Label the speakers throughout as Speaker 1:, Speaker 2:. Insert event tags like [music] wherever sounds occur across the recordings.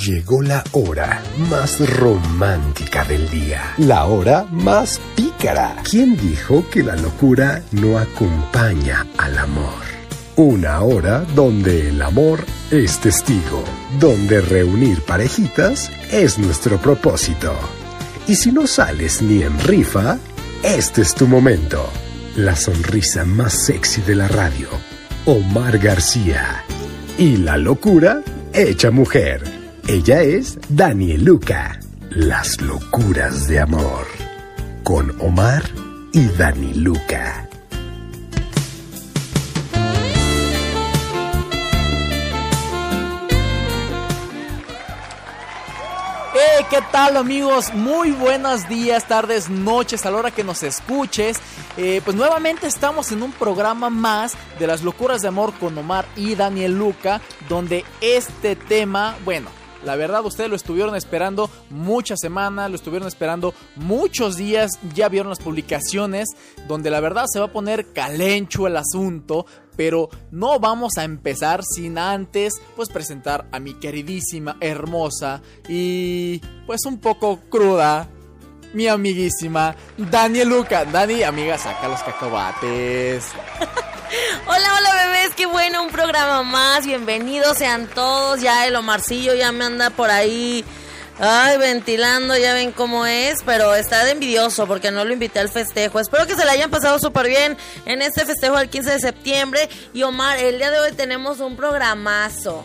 Speaker 1: Llegó la hora más romántica del día. La hora más pícara. ¿Quién dijo que la locura no acompaña al amor? Una hora donde el amor es testigo. Donde reunir parejitas es nuestro propósito. Y si no sales ni en rifa, este es tu momento. La sonrisa más sexy de la radio. Omar García. Y la locura hecha mujer. Ella es Luca. Las locuras de amor. Con Omar y Dani Luca.
Speaker 2: Hey, ¿qué tal amigos? Muy buenos días, tardes, noches, a la hora que nos escuches. Eh, pues nuevamente estamos en un programa más de las locuras de amor con Omar y Daniel Luca, donde este tema, bueno, la verdad, ustedes lo estuvieron esperando muchas semanas, lo estuvieron esperando muchos días. Ya vieron las publicaciones donde la verdad se va a poner calencho el asunto. Pero no vamos a empezar sin antes pues presentar a mi queridísima, hermosa y pues un poco cruda mi amiguísima Daniel Luca. Dani, amiga, saca los cacahuates.
Speaker 3: Hola, hola bebés, qué bueno, un programa más. Bienvenidos sean todos. Ya el Omarcillo ya me anda por ahí. Ay, ventilando, ya ven cómo es, pero está de envidioso porque no lo invité al festejo. Espero que se la hayan pasado súper bien en este festejo del 15 de septiembre. Y Omar, el día de hoy tenemos un programazo.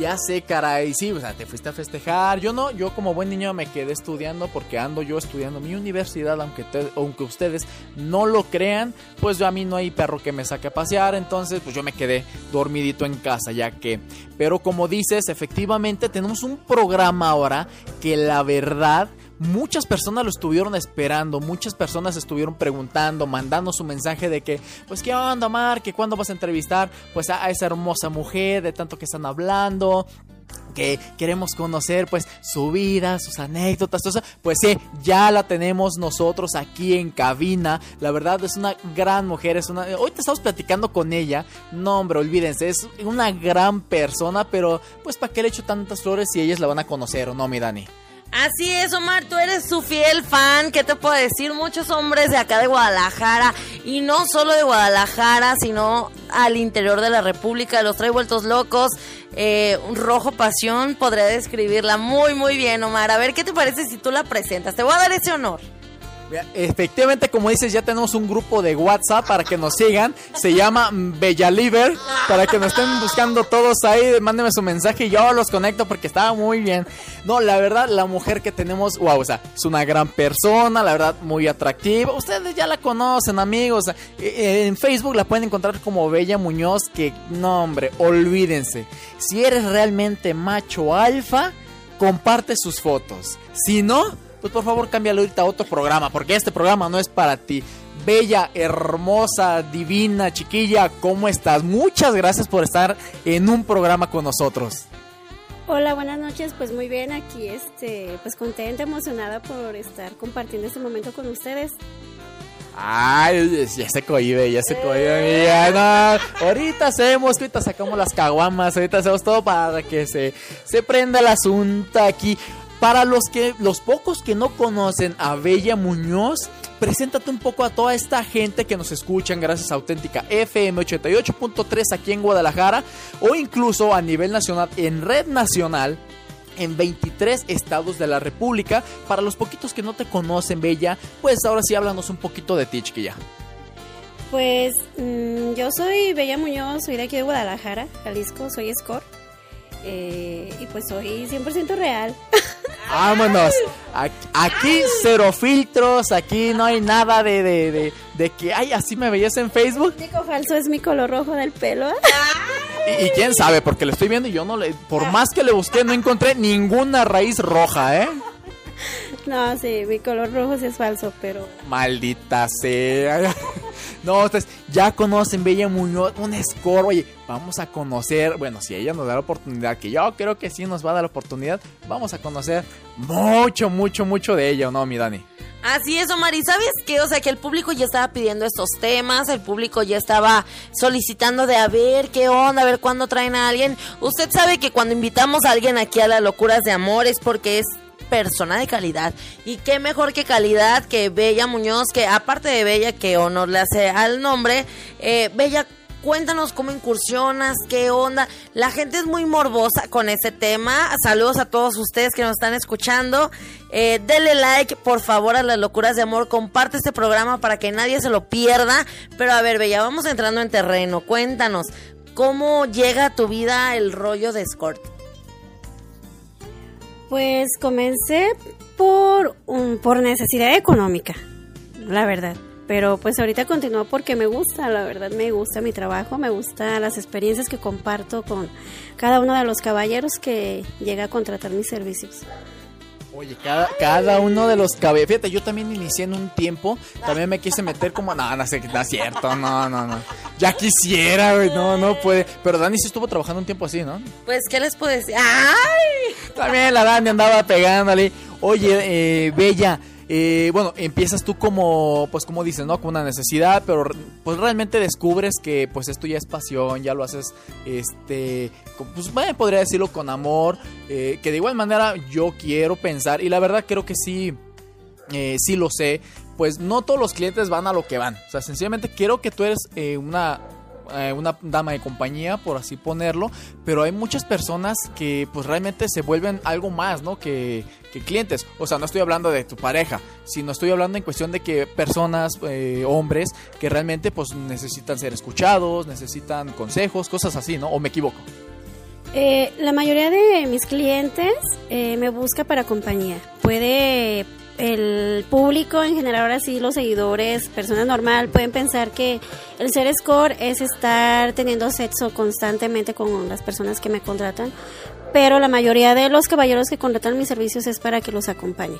Speaker 2: Ya sé, caray, sí, o sea, te fuiste a festejar. Yo no, yo como buen niño me quedé estudiando porque ando yo estudiando mi universidad, aunque, aunque ustedes no lo crean, pues yo a mí no hay perro que me saque a pasear, entonces pues yo me quedé dormidito en casa, ya que... Pero como dices, efectivamente tenemos un programa ahora que la verdad muchas personas lo estuvieron esperando, muchas personas estuvieron preguntando, mandando su mensaje de que, pues, ¿qué onda, Mar? ¿Que cuándo vas a entrevistar? Pues a, esa hermosa mujer, de tanto que están hablando que queremos conocer pues su vida, sus anécdotas, todo eso, pues sí, ya la tenemos nosotros aquí en cabina. La verdad es una gran mujer, es una hoy te estamos platicando con ella. No, hombre, olvídense, es una gran persona, pero pues para qué le echo tantas flores si ellas la van a conocer o no, mi Dani.
Speaker 3: Así es, Omar, tú eres su fiel fan. ¿Qué te puedo decir? Muchos hombres de acá de Guadalajara, y no solo de Guadalajara, sino al interior de la República, los trae vueltos locos. Eh, rojo pasión, podría describirla muy, muy bien, Omar. A ver, ¿qué te parece si tú la presentas? Te voy a dar ese honor.
Speaker 2: Efectivamente, como dices, ya tenemos un grupo de WhatsApp para que nos sigan. Se llama Bellaliver. Para que nos estén buscando todos ahí. Mándenme su mensaje y yo los conecto porque estaba muy bien. No, la verdad, la mujer que tenemos, wow, o sea, es una gran persona, la verdad, muy atractiva. Ustedes ya la conocen, amigos. Eh, eh, en Facebook la pueden encontrar como Bella Muñoz. Que, no, hombre, olvídense. Si eres realmente macho alfa, comparte sus fotos. Si no pues por favor cámbialo ahorita a otro programa, porque este programa no es para ti. Bella, hermosa, divina, chiquilla, ¿cómo estás? Muchas gracias por estar en un programa con nosotros.
Speaker 4: Hola, buenas noches, pues muy bien, aquí este, pues contenta, emocionada por estar compartiendo este momento con ustedes.
Speaker 2: Ay, ya se cohibe, ya se cohibe, ya no. Ahorita hacemos, ahorita sacamos las caguamas, ahorita hacemos todo para que se, se prenda el asunto aquí. Para los que los pocos que no conocen a Bella Muñoz, preséntate un poco a toda esta gente que nos escuchan gracias a Auténtica FM 88.3 aquí en Guadalajara o incluso a nivel nacional en red nacional en 23 estados de la República. Para los poquitos que no te conocen, Bella, pues ahora sí háblanos un poquito de ti, chiquilla.
Speaker 4: Pues mm, yo soy Bella Muñoz, soy de aquí de Guadalajara, Jalisco, soy score. Eh, y pues soy 100% real. [laughs]
Speaker 2: Vámonos. Aquí cero filtros, aquí no hay nada de, de, de, que, ay, así me veías en Facebook.
Speaker 4: El único falso es mi color rojo del pelo. [laughs]
Speaker 2: Y, quién sabe, porque lo estoy viendo y yo no le, por más que le busqué, no encontré ninguna raíz roja, ¿eh?
Speaker 4: No, sí, mi color rojo sí es falso, pero...
Speaker 2: Maldita sea. [laughs] No, ustedes ya conocen Bella Muñoz, un score. Oye, vamos a conocer, bueno, si ella nos da la oportunidad, que yo creo que sí nos va a dar la oportunidad, vamos a conocer mucho, mucho, mucho de ella, ¿o no, mi Dani?
Speaker 3: Así es, Omar. ¿Y sabes qué? O sea, que el público ya estaba pidiendo estos temas, el público ya estaba solicitando de a ver qué onda, a ver cuándo traen a alguien. Usted sabe que cuando invitamos a alguien aquí a las locuras de amor es porque es persona de calidad. Y qué mejor que calidad que Bella Muñoz, que aparte de Bella, que honor le hace al nombre, eh, Bella Cuéntanos cómo incursionas, qué onda. La gente es muy morbosa con ese tema. Saludos a todos ustedes que nos están escuchando. Eh, denle like, por favor, a las locuras de amor. Comparte este programa para que nadie se lo pierda. Pero a ver, Bella, vamos entrando en terreno. Cuéntanos, ¿cómo llega a tu vida el rollo de escort?
Speaker 4: Pues comencé por, un, por necesidad económica, la verdad pero pues ahorita continúo porque me gusta, la verdad me gusta mi trabajo, me gusta las experiencias que comparto con cada uno de los caballeros que llega a contratar mis servicios.
Speaker 2: Oye, cada, cada uno de los caballeros, fíjate, yo también inicié en un tiempo, también me quise meter como, no, no sé, no es cierto, no, no, no, ya quisiera, güey, no, no puede, pero Dani sí estuvo trabajando un tiempo así, ¿no?
Speaker 3: Pues, ¿qué les puedo decir? ¡Ay!
Speaker 2: También la Dani andaba pegándole, oye, eh, Bella, eh, bueno, empiezas tú como, pues como dices, ¿no? Con una necesidad, pero pues realmente descubres que pues esto ya es pasión, ya lo haces, este, pues bueno, podría decirlo con amor, eh, que de igual manera yo quiero pensar, y la verdad creo que sí, eh, sí lo sé, pues no todos los clientes van a lo que van, o sea, sencillamente quiero que tú eres una eh, una dama de compañía, por así ponerlo, pero hay muchas personas que pues realmente se vuelven algo más, ¿no? Que, clientes. O sea, no estoy hablando de tu pareja, sino estoy hablando en cuestión de que personas, eh, hombres, que realmente pues necesitan ser escuchados, necesitan consejos, cosas así, ¿no? ¿O me equivoco?
Speaker 4: Eh, la mayoría de mis clientes me busca para compañía. Puede el público en general, ahora sí, los seguidores, personas normal, pueden pensar que el ser score es estar teniendo sexo constantemente con las personas que me contratan, pero la mayoría de los caballeros que contratan mis servicios es para que los acompañe,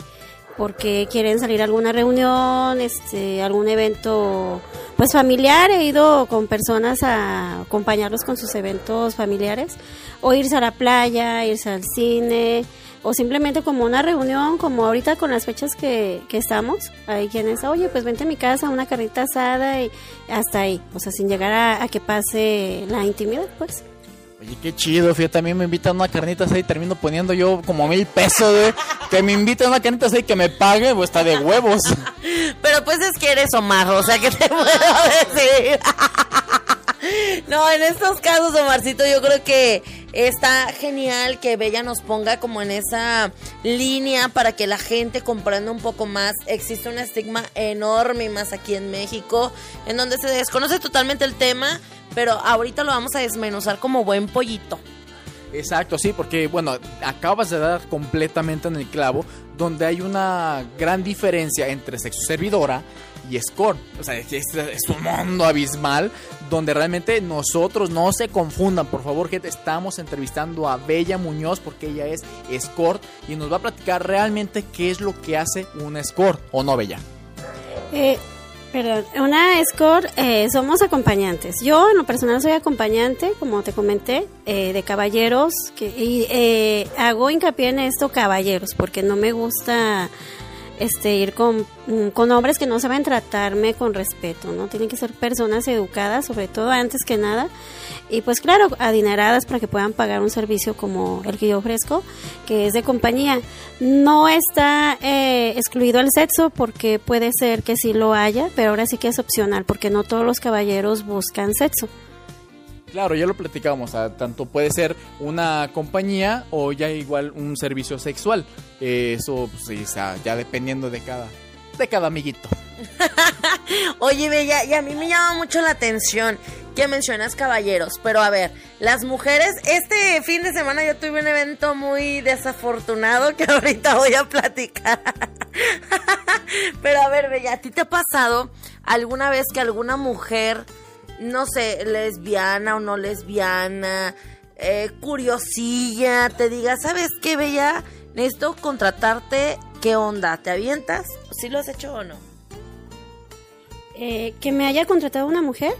Speaker 4: porque quieren salir a alguna reunión, este, algún evento pues familiar, he ido con personas a acompañarlos con sus eventos familiares, o irse a la playa, irse al cine, o simplemente como una reunión, como ahorita con las fechas que, que estamos, hay quienes, oye, pues vente a mi casa, una carrita asada y hasta ahí, o sea, sin llegar a, que pase la intimidad, pues.
Speaker 2: Oye, qué chido, fíjate, también me invitan a una carnita asada y termino poniendo yo como mil pesos, de Que me inviten a una carnita asada y que me pague, pues está de huevos. [laughs]
Speaker 3: Pero pues es que eres Omar, o sea, ¿qué te [laughs] puedo decir? No, en estos casos, Omarcito, yo creo que está genial que Bella nos ponga como en esa línea para que la gente comprenda un poco más. Existe un estigma enorme más aquí en México, en donde se desconoce totalmente el tema, pero ahorita lo vamos a desmenuzar como buen pollito.
Speaker 2: Exacto, sí, porque bueno, acabas de dar completamente en el clavo, donde hay una gran diferencia entre sexo servidora y Score. O sea, es, es, un mundo abismal donde realmente nosotros no se confundan. Por favor, gente, estamos entrevistando a Bella Muñoz porque ella es Escort y nos va a platicar realmente qué es lo que hace un Escort, ¿o no, Bella?
Speaker 4: Eh, perdón, una Escort eh, somos acompañantes. Yo en lo personal soy acompañante, como te comenté, eh, de caballeros que, y eh, hago hincapié en esto caballeros porque no me gusta este, ir con, mm, con hombres que no saben tratarme con respeto, ¿no? Tienen que ser personas educadas, sobre todo antes que nada, y pues claro, adineradas para que puedan pagar un servicio como el que yo ofrezco, que es de compañía. No está eh, excluido el sexo porque puede ser que sí lo haya, pero ahora sí que es opcional porque no todos los caballeros buscan sexo.
Speaker 2: Claro, ya lo platicábamos, tanto puede ser una compañía o ya igual un servicio sexual. eso pues, ya dependiendo de cada, de cada amiguito. [laughs]
Speaker 3: Oye, Bella, y a mí me llama mucho la atención que mencionas caballeros, pero a ver, las mujeres, este fin de semana yo tuve un evento muy desafortunado que [laughs] ahorita voy a platicar. [laughs] pero a ver, Bella, ¿a ti te ha pasado alguna vez que alguna mujer no sé, lesbiana o no lesbiana, eh, curiosilla, te diga, ¿sabes qué, Bella? Necesito contratarte, ¿qué onda? ¿Te avientas? ¿Sí lo has hecho o no?
Speaker 4: Eh, ¿Que me haya contratado una mujer?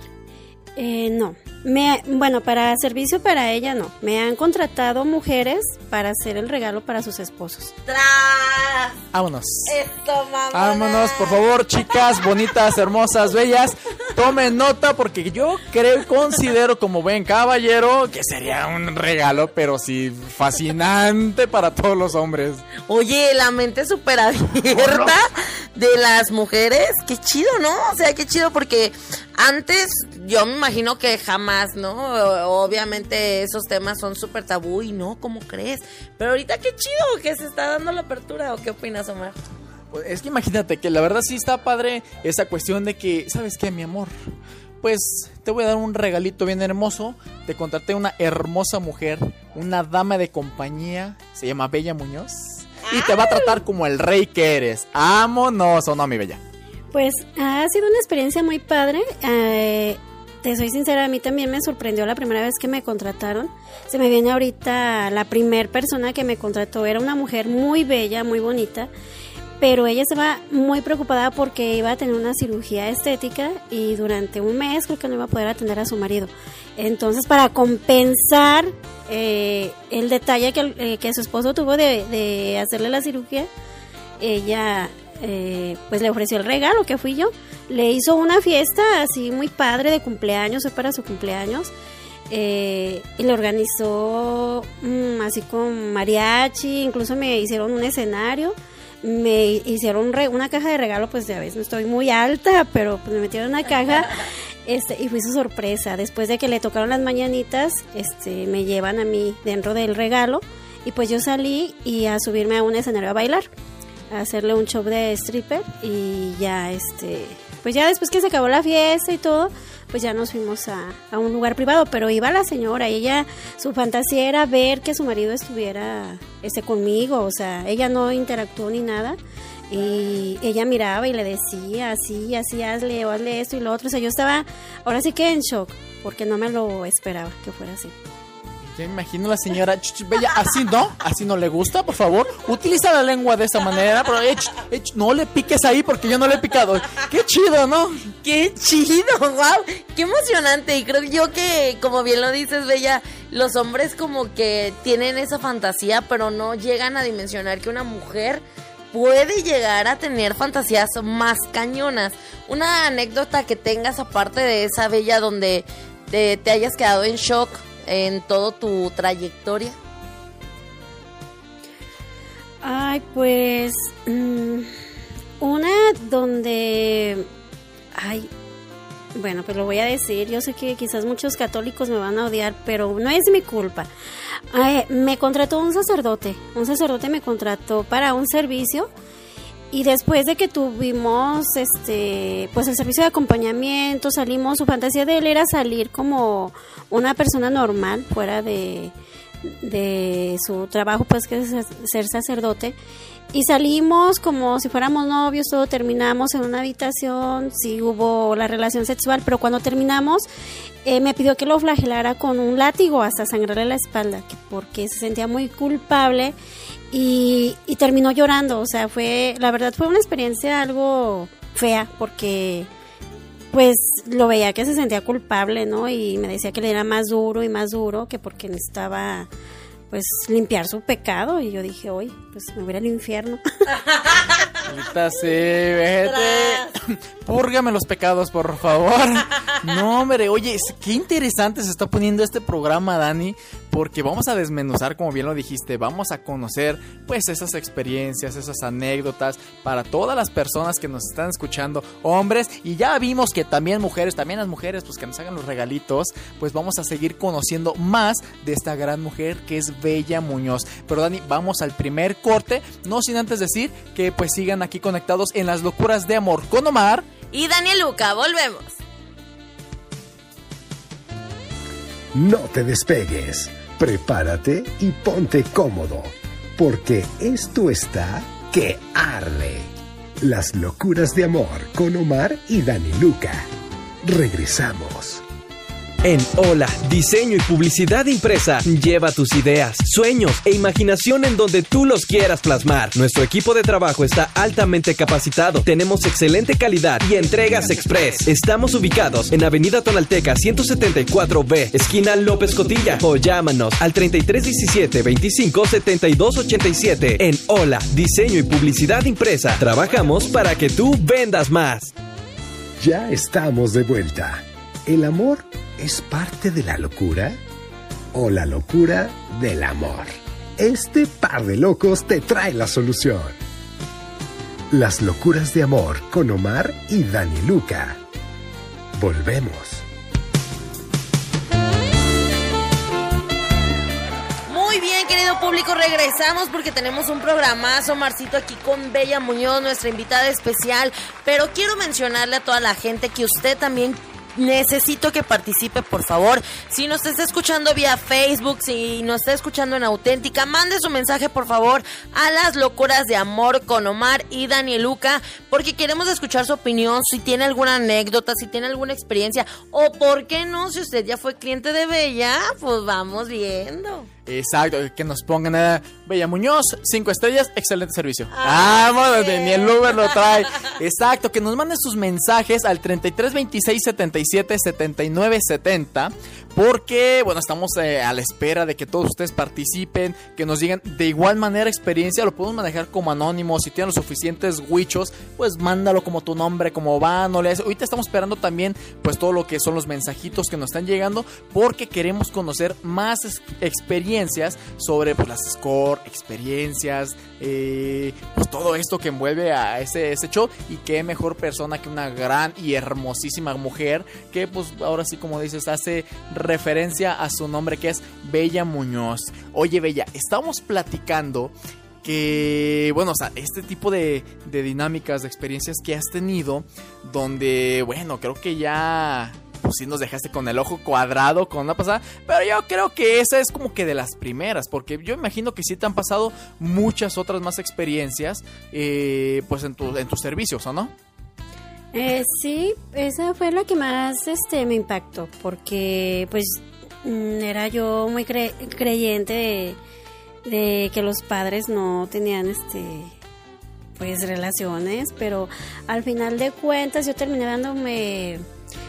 Speaker 4: Eh, no, Me, bueno, para servicio para ella no. Me han contratado mujeres para hacer el regalo para sus esposos.
Speaker 3: ¡Tras!
Speaker 2: Vámonos.
Speaker 3: Esto, mamá.
Speaker 2: Vámonos, por favor, chicas bonitas, hermosas, bellas. Tomen nota porque yo creo y considero como buen caballero que sería un regalo, pero sí fascinante para todos los hombres.
Speaker 3: Oye, la mente súper abierta de las mujeres. Qué chido, ¿no? O sea, qué chido porque antes yo me imagino que jamás, ¿no? Obviamente esos temas son súper tabú y no, ¿cómo crees? Pero ahorita qué chido que se está dando la apertura. ¿O qué opinas, Omar?
Speaker 2: Pues es que imagínate que la verdad sí está padre esa cuestión de que, ¿sabes qué, mi amor? Pues te voy a dar un regalito bien hermoso. Te contraté una hermosa mujer, una dama de compañía, se llama Bella Muñoz. Y te va a tratar como el rey que eres. Vámonos, ¿o no, mi Bella?
Speaker 4: Pues ha sido una experiencia muy padre. Eh, te soy sincera, a mí también me sorprendió la primera vez que me contrataron. Se me viene ahorita la primer persona que me contrató. Era una mujer muy bella, muy bonita. Pero ella estaba muy preocupada porque iba a tener una cirugía estética y durante un mes creo que no iba a poder atender a su marido. Entonces, para compensar eh, el detalle que, eh, su esposo tuvo de hacerle la cirugía, ella eh, pues le ofreció el regalo que fui yo. Le hizo una fiesta así muy padre de cumpleaños, fue para su cumpleaños. eh, y le organizó mm, así con mariachi, incluso me hicieron un escenario. Me hicieron re- una caja de regalo, pues ya ves, no estoy muy alta, pero pues me metieron una caja [laughs] este, y fue su sorpresa. Después de que le tocaron las mañanitas, este, me llevan a mí dentro del regalo y pues yo salí y a subirme a un escenario a bailar hacerle un show de stripper y ya este pues ya después que se acabó la fiesta y todo pues ya nos fuimos a, a un lugar privado pero iba la señora y ella su fantasía era ver que su marido estuviera este conmigo o sea ella no interactuó ni nada y ella miraba y le decía así así hazle o hazle esto y lo otro o sea yo estaba ahora sí que en shock porque no me lo esperaba que fuera así
Speaker 2: Ya me imagino la señora Bella, así no, así no le gusta, por favor. Utiliza la lengua de esa manera, pero eh, eh, no le piques ahí porque yo no le he picado. Qué chido, ¿no?
Speaker 3: ¡Qué chido! ¡Wow! ¡Qué emocionante! Y creo yo que, como bien lo dices, Bella, los hombres como que tienen esa fantasía, pero no llegan a dimensionar que una mujer puede llegar a tener fantasías más cañonas. Una anécdota que tengas aparte de esa Bella donde te hayas quedado en shock en todo tu trayectoria.
Speaker 4: Ay, pues mm, una donde, ay, bueno, pues lo voy a decir. Yo sé que quizás muchos católicos me van a odiar, pero no es mi culpa. Ay, me contrató un sacerdote. Un sacerdote me contrató para un servicio. Y después de que tuvimos este pues el servicio de acompañamiento, salimos, su fantasía de él era salir como una persona normal, fuera de, de su trabajo, pues que es ser sacerdote. Y salimos como si fuéramos novios, todo terminamos en una habitación, sí hubo la relación sexual, pero cuando terminamos eh, me pidió que lo flagelara con un látigo hasta sangrarle la espalda, que porque se sentía muy culpable y, y terminó llorando. O sea, fue, la verdad fue una experiencia algo fea porque pues lo veía que se sentía culpable, ¿no? Y me decía que le era más duro y más duro que porque necesitaba pues limpiar su pecado y yo dije, hoy pues me voy al infierno.
Speaker 2: Ahorita sí, vete. Púrgame los pecados, por favor. No, hombre, oye, qué interesante se está poniendo este programa, Dani, porque vamos a desmenuzar, como bien lo dijiste, vamos a conocer, pues, esas experiencias, esas anécdotas para todas las personas que nos están escuchando, hombres, y ya vimos que también mujeres, también las mujeres, pues, que nos hagan los regalitos, pues vamos a seguir conociendo más de esta gran mujer que es Bella Muñoz. Pero, Dani, vamos al primer corte, no sin antes decir que, pues, sigan aquí conectados en las locuras de amor con Omar.
Speaker 3: Y Daniel Luca, volvemos.
Speaker 1: No te despegues, prepárate y ponte cómodo, porque esto está que arde. Las locuras de amor con Omar y Dani Luca. Regresamos.
Speaker 5: En Hola, diseño y publicidad impresa, lleva tus ideas, sueños e imaginación en donde tú los quieras plasmar. Nuestro equipo de trabajo está altamente capacitado, tenemos excelente calidad y entregas express. Estamos ubicados en Avenida Tonalteca 174B, esquina López Cotilla, o llámanos al 3317 25 72 87. En Hola, diseño y publicidad impresa, trabajamos para que tú vendas más.
Speaker 1: Ya estamos de vuelta. ¿El amor es parte de la locura? ¿O la locura del amor? Este par de locos te trae la solución. Las locuras de amor con Omar y Dani Luca. Volvemos.
Speaker 3: Muy bien, querido público, regresamos porque tenemos un programazo, Marcito, aquí con Bella Muñoz, nuestra invitada especial. Pero quiero mencionarle a toda la gente que usted también necesito que participe, por favor. Si nos está escuchando vía Facebook, si nos está escuchando en Auténtica, mande su mensaje, por favor, a las locuras de amor con Omar y Daniel Luca, porque queremos escuchar su opinión, si tiene alguna anécdota, si tiene alguna experiencia, o por qué no, si usted ya fue cliente de Bella, pues vamos viendo.
Speaker 2: Exacto, que nos pongan a Bella Muñoz, cinco estrellas, excelente servicio. Ah, bueno, ni el Uber lo trae. Exacto, que nos manden sus mensajes al 33 26 77 79 70. Porque, bueno, estamos eh, a la espera de que todos ustedes participen, que nos digan de igual manera experiencia, lo podemos manejar como anónimo. Si tienen los suficientes huichos, pues mándalo como tu nombre, como va, no le Ahorita estamos esperando también, pues todo lo que son los mensajitos que nos están llegando, porque queremos conocer más experiencias sobre pues, las score, experiencias, eh, pues todo esto que envuelve a ese, ese show. Y qué mejor persona que una gran y hermosísima mujer que, pues ahora sí, como dices, hace referencia a su nombre que es Bella Muñoz. Oye, Bella, estamos platicando que, bueno, o sea, este tipo de, de dinámicas, de experiencias que has tenido, donde, bueno, creo que ya pues sí nos dejaste con el ojo cuadrado con una pasada. Pero yo creo que esa es como que de las primeras. Porque yo imagino que sí te han pasado muchas otras más experiencias. Eh, pues en, tu, en tus servicios, ¿o no?
Speaker 4: Eh, sí, esa fue la que más este me impactó. Porque pues mm, era yo muy cre creyente de, de que los padres no tenían este pues relaciones, pero al final de cuentas yo terminé dándome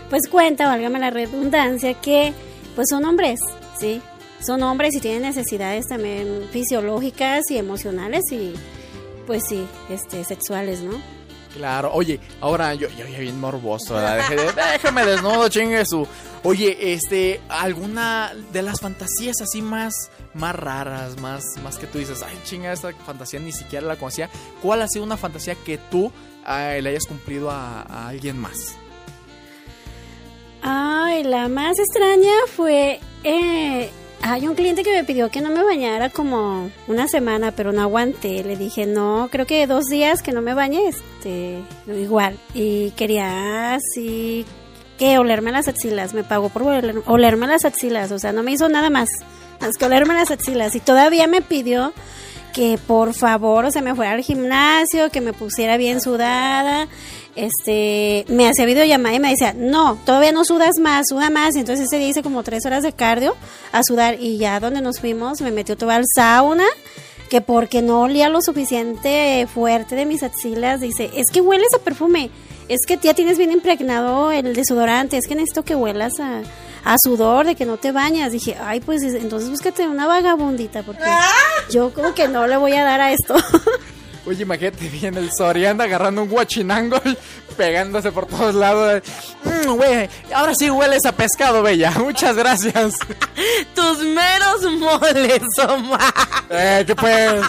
Speaker 4: pues cuenta, válgame la redundancia, que pues son hombres, ¿sí? Son hombres y tienen necesidades también fisiológicas y emocionales y pues sí, este, sexuales, ¿no?
Speaker 2: Claro, oye, ahora yo, yo, bien morboso, ¿verdad? déjeme desnudo, chingue su. Oye, este, alguna de las fantasías así más, más raras, más, más que tú dices, ay, chinga, esta fantasía ni siquiera la conocía. ¿Cuál ha sido una fantasía que tú le hayas cumplido a, a alguien más?
Speaker 4: Ay, la más extraña fue... Eh, hay un cliente que me pidió que no me bañara como una semana, pero no aguanté. Le dije, no, creo que dos días que no me bañe, este, igual. Y quería así que olerme las axilas. Me pagó por olerme las axilas. O sea, no me hizo nada más. Más que olerme las axilas. Y todavía me pidió que por favor, o sea, me fuera al gimnasio, que me pusiera bien sudada este, me hacía videollamada y me decía, no, todavía no sudas más, suda más. entonces ese día hice como tres horas de cardio a sudar y ya donde nos fuimos me metió todo al sauna, que porque no olía lo suficiente fuerte de mis axilas, dice, es que hueles a perfume, es que ya tienes bien impregnado el desodorante, es que necesito que huelas a, a sudor, de que no te bañas. Dije, ay, pues entonces búscate una vagabundita, porque ¡Ah! yo como que no le voy a dar a esto. [laughs]
Speaker 2: Oye, imagínate bien el Soriana agarrando un guachinango pegándose por todos lados. Mm, güey, ahora sí hueles a pescado, bella. [laughs] Muchas gracias. [laughs]
Speaker 3: Tus meros moles, Omar.
Speaker 2: Eh, ¿qué pues?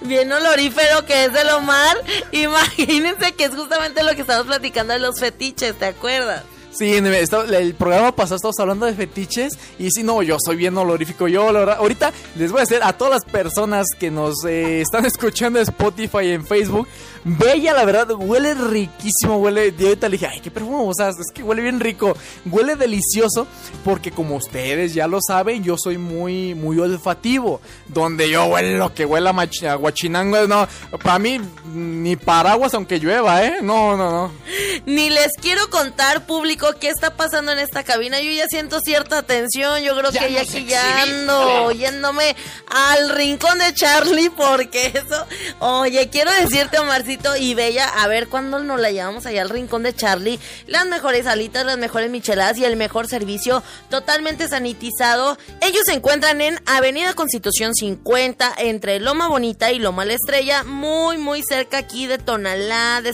Speaker 3: Bien olorífero que es del Omar. Imagínense que es justamente lo que estamos platicando de los fetiches, ¿te acuerdas?
Speaker 2: Sí, el programa pasado estamos hablando de fetiches y si no, yo soy bien olorífico. Yo, ahorita les voy a decir a todas las personas que nos eh, están [laughs] escuchando en Spotify y en Facebook, Bella, la verdad, huele riquísimo, huele, de ahorita le dije, ay, qué perfume, o sea, es que huele bien rico, huele delicioso, porque como ustedes ya lo saben, yo soy muy, muy olfativo, donde yo huele lo que huele a, guachinango, no, para mí, ni paraguas aunque llueva, ¿eh? No, no, no.
Speaker 3: Ni les quiero contar, público público, ¿qué está pasando en esta cabina? Yo ya siento cierta tensión. Yo creo que ya aquí ya ando yéndome al rincón de Charlie porque eso. Oye, quiero decirte, Omarcito y Bella, a ver cuándo nos la llevamos allá al rincón de Charlie. Las mejores alitas, las mejores micheladas y el mejor servicio totalmente sanitizado. Ellos se encuentran en Avenida Constitución 50 entre Loma Bonita y Loma La Estrella, muy muy cerca aquí de Tonalá, de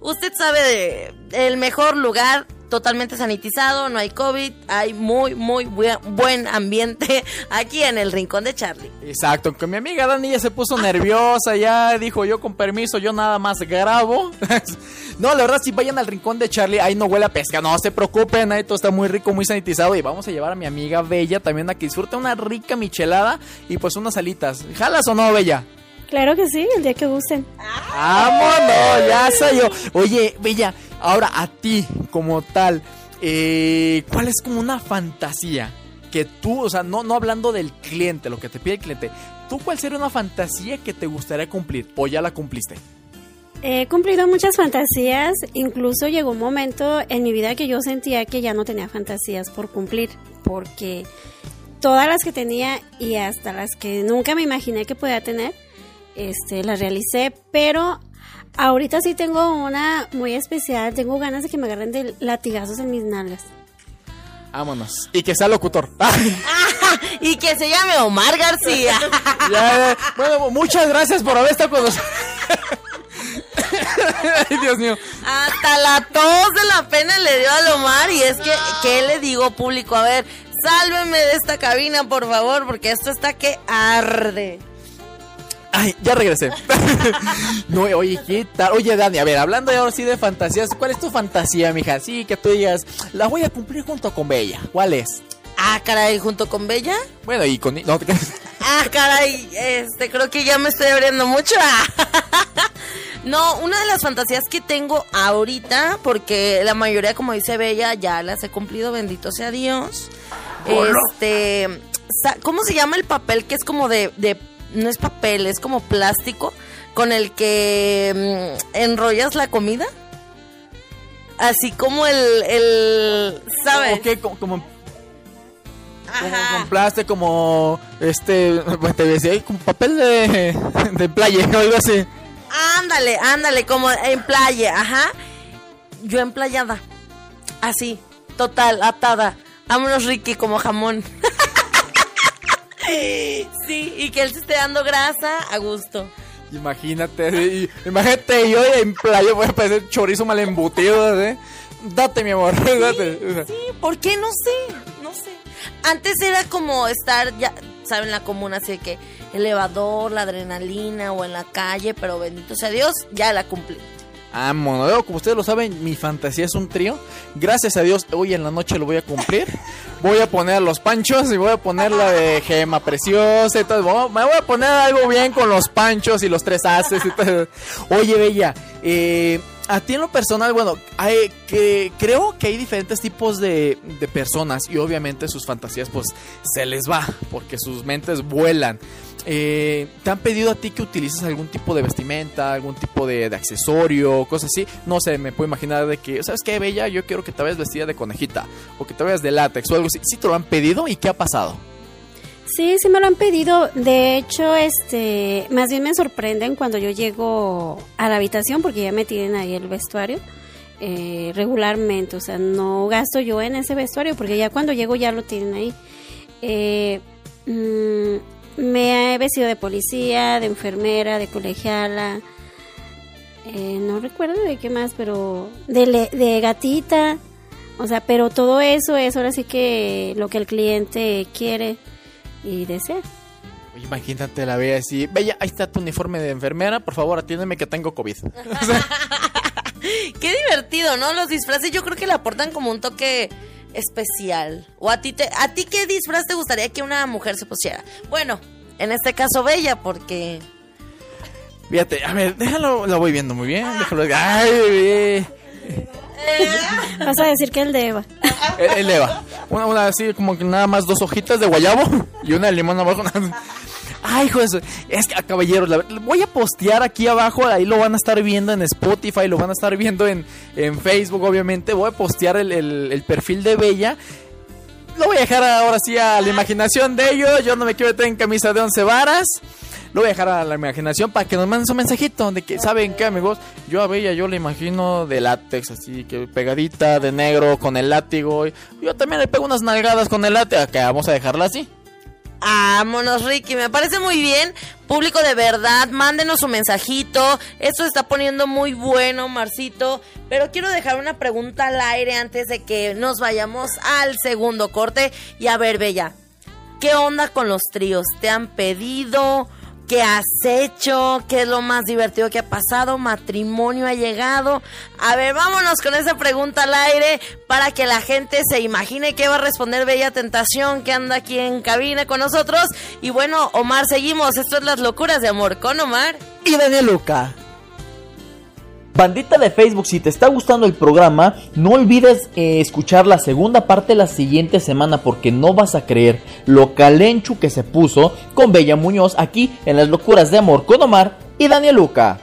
Speaker 3: Usted sabe el mejor lugar totalmente sanitizado, no hay COVID, hay muy, muy buen ambiente [laughs] aquí en el rincón de Charlie.
Speaker 2: Exacto, que mi amiga Dani se puso nerviosa, ya dijo yo con permiso, yo nada más grabo. [laughs] no, la verdad, si vayan al rincón de Charlie, ahí no huele a pesca, no se preocupen, ahí todo está muy rico, muy sanitizado y vamos a llevar a mi amiga Bella también a que disfrute una rica michelada y pues unas alitas. ¿Jalas o no, Bella?
Speaker 4: Claro que sí, el día que gusten.
Speaker 2: ¡Vámonos! Ya soy yo. Oye, Bella, ahora a ti como tal, eh, ¿cuál es como una fantasía que tú, o sea, no, no hablando del cliente, lo que te pide el cliente, ¿tú cuál sería una fantasía que te gustaría cumplir o ya la cumpliste?
Speaker 4: He cumplido muchas fantasías, incluso llegó un momento en mi vida que yo sentía que ya no tenía fantasías por cumplir, porque todas las que tenía y hasta las que nunca me imaginé que podía tener, este, la realicé, pero ahorita sí tengo una muy especial, tengo ganas de que me agarren de latigazos en mis nalgas.
Speaker 2: Vámonos. Y que sea locutor. [laughs]
Speaker 3: y que se llame Omar García. [laughs]
Speaker 2: bueno, muchas gracias por haber estado con nosotros. [laughs] Ay, Dios mío.
Speaker 3: Hasta la tos de la pena le dio a Omar y es que, ¿qué le digo público? A ver, sálveme de esta cabina, por favor, porque esto está que arde.
Speaker 2: Ay, ya regresé. [laughs] no, oye, ¿qué tal? Oye, Dani, a ver, hablando ahora sí de fantasías, ¿cuál es tu fantasía, mija? Sí, que tú digas, la voy a cumplir junto con Bella. ¿Cuál es?
Speaker 3: Ah, caray, junto con Bella.
Speaker 2: Bueno, y con. No, [laughs]
Speaker 3: ah, caray, este, creo que ya me estoy abriendo mucho. [laughs] no, una de las fantasías que tengo ahorita, porque la mayoría, como dice Bella, ya las he cumplido, bendito sea Dios. Este. ¿Cómo se llama el papel que es como de no es papel, es como plástico con el que mm, enrollas la comida. Así como el, el ¿sabes?
Speaker 2: Ok, como, como, con plástico, como este, [laughs] te decía, como papel de, [laughs] de playa [laughs] o algo así.
Speaker 3: Ándale, ándale, como en playa, ajá. Yo en playada, así, total, atada. Vámonos, Ricky, como jamón. [laughs] Sí, y que él se esté dando grasa a gusto.
Speaker 2: Imagínate, imagínate yo en playa voy a parecer chorizo mal embutido, ¿eh? Date, mi amor, date.
Speaker 3: Sí, ¿por qué? No sé, no sé. Antes era como estar, ya, ¿saben? La comuna, así que elevador, la adrenalina o en la calle, pero bendito sea Dios, ya la cumplí.
Speaker 2: Ah, mono, como ustedes lo saben, mi fantasía es un trío. Gracias a Dios, hoy en la noche lo voy a cumplir. [laughs] Voy a poner los panchos y voy a poner la de gema preciosa y todo. Me voy a poner algo bien con los panchos y los tres haces y todo. Oye, Bella, eh, a ti en lo personal, bueno, hay, que, creo que hay diferentes tipos de, de personas y obviamente sus fantasías pues se les va porque sus mentes vuelan. Eh, ¿Te han pedido a ti que utilices algún tipo de vestimenta, algún tipo de, accesorio, cosas así? No sé, me puedo imaginar de que, ¿sabes qué, Bella? Yo quiero que te vayas vestida de conejita o que te vayas de látex o algo así. ¿Sí te lo han pedido y qué ha pasado?
Speaker 4: Sí, sí me lo han pedido. De hecho, este, más bien me sorprenden cuando yo llego a la habitación porque ya me tienen ahí el vestuario. Eh, regularmente, o sea, no gasto yo en ese vestuario porque ya cuando llego ya lo tienen ahí. Eh, mm, me he vestido de policía, de enfermera, de colegiala. Eh, no recuerdo de qué más, pero de, de gatita. O sea, pero todo eso es ahora sí que lo que el cliente quiere y desea.
Speaker 2: Oye, imagínate la ve así. Bella, ahí está tu uniforme de enfermera. Por favor, atiéndeme que tengo COVID. [laughs]
Speaker 3: Qué divertido, ¿no? Los disfraces yo creo que le aportan como un toque especial? ¿O a ti, te, a ti qué disfraz te gustaría que una mujer se pusiera? Bueno, en este caso Bella, porque...
Speaker 2: Fíjate, a ver, déjalo, lo voy viendo muy bien, déjalo... Ay, [laughs]
Speaker 4: Vas a decir que el de Eva. [laughs]
Speaker 2: El, de Eva. Una, una así como que nada más dos hojitas de guayabo [laughs] y una de limón abajo. Ay, hijo de Es que, ah, caballeros, la voy a postear aquí abajo. Ahí lo van a estar viendo en Spotify, lo van a estar viendo en, en Facebook, obviamente. Voy a postear el- el perfil de Bella. Lo voy a dejar ahora sí a la imaginación de ellos. Yo no me quiero meter en camisa de once varas. Lo voy a dejar a la imaginación para que nos manden su mensajito. De que, ¿saben qué, amigos? Yo a Bella, yo la imagino de látex, así que pegadita, de negro, con el látigo. Yo también le pego unas nalgadas con el látex. Que vamos a dejarla así.
Speaker 3: Vámonos, Ricky, me parece muy bien. Público de verdad, mándenos su mensajito. Esto se está poniendo muy bueno, Marcito. Pero quiero dejar una pregunta al aire antes de que nos vayamos al segundo corte. Y a ver, Bella, ¿qué onda con los tríos? ¿Te han pedido? ¿Qué has hecho? ¿Qué es lo más divertido que ha pasado? ¿Matrimonio ha llegado? A ver, vámonos con esa pregunta al aire para que la gente se imagine qué va a responder Bella Tentación que anda aquí en cabina con nosotros. Y bueno, Omar, seguimos. Esto es Las Locuras de Amor con Omar.
Speaker 2: Y Daniel Luca.
Speaker 6: Bandita de Facebook, si te está gustando el programa, no olvides eh, escuchar la segunda parte la siguiente semana porque no vas a creer lo calenchu que se puso con Bella Muñoz aquí en Las Locuras de Amor con Omar y Daniel Luca.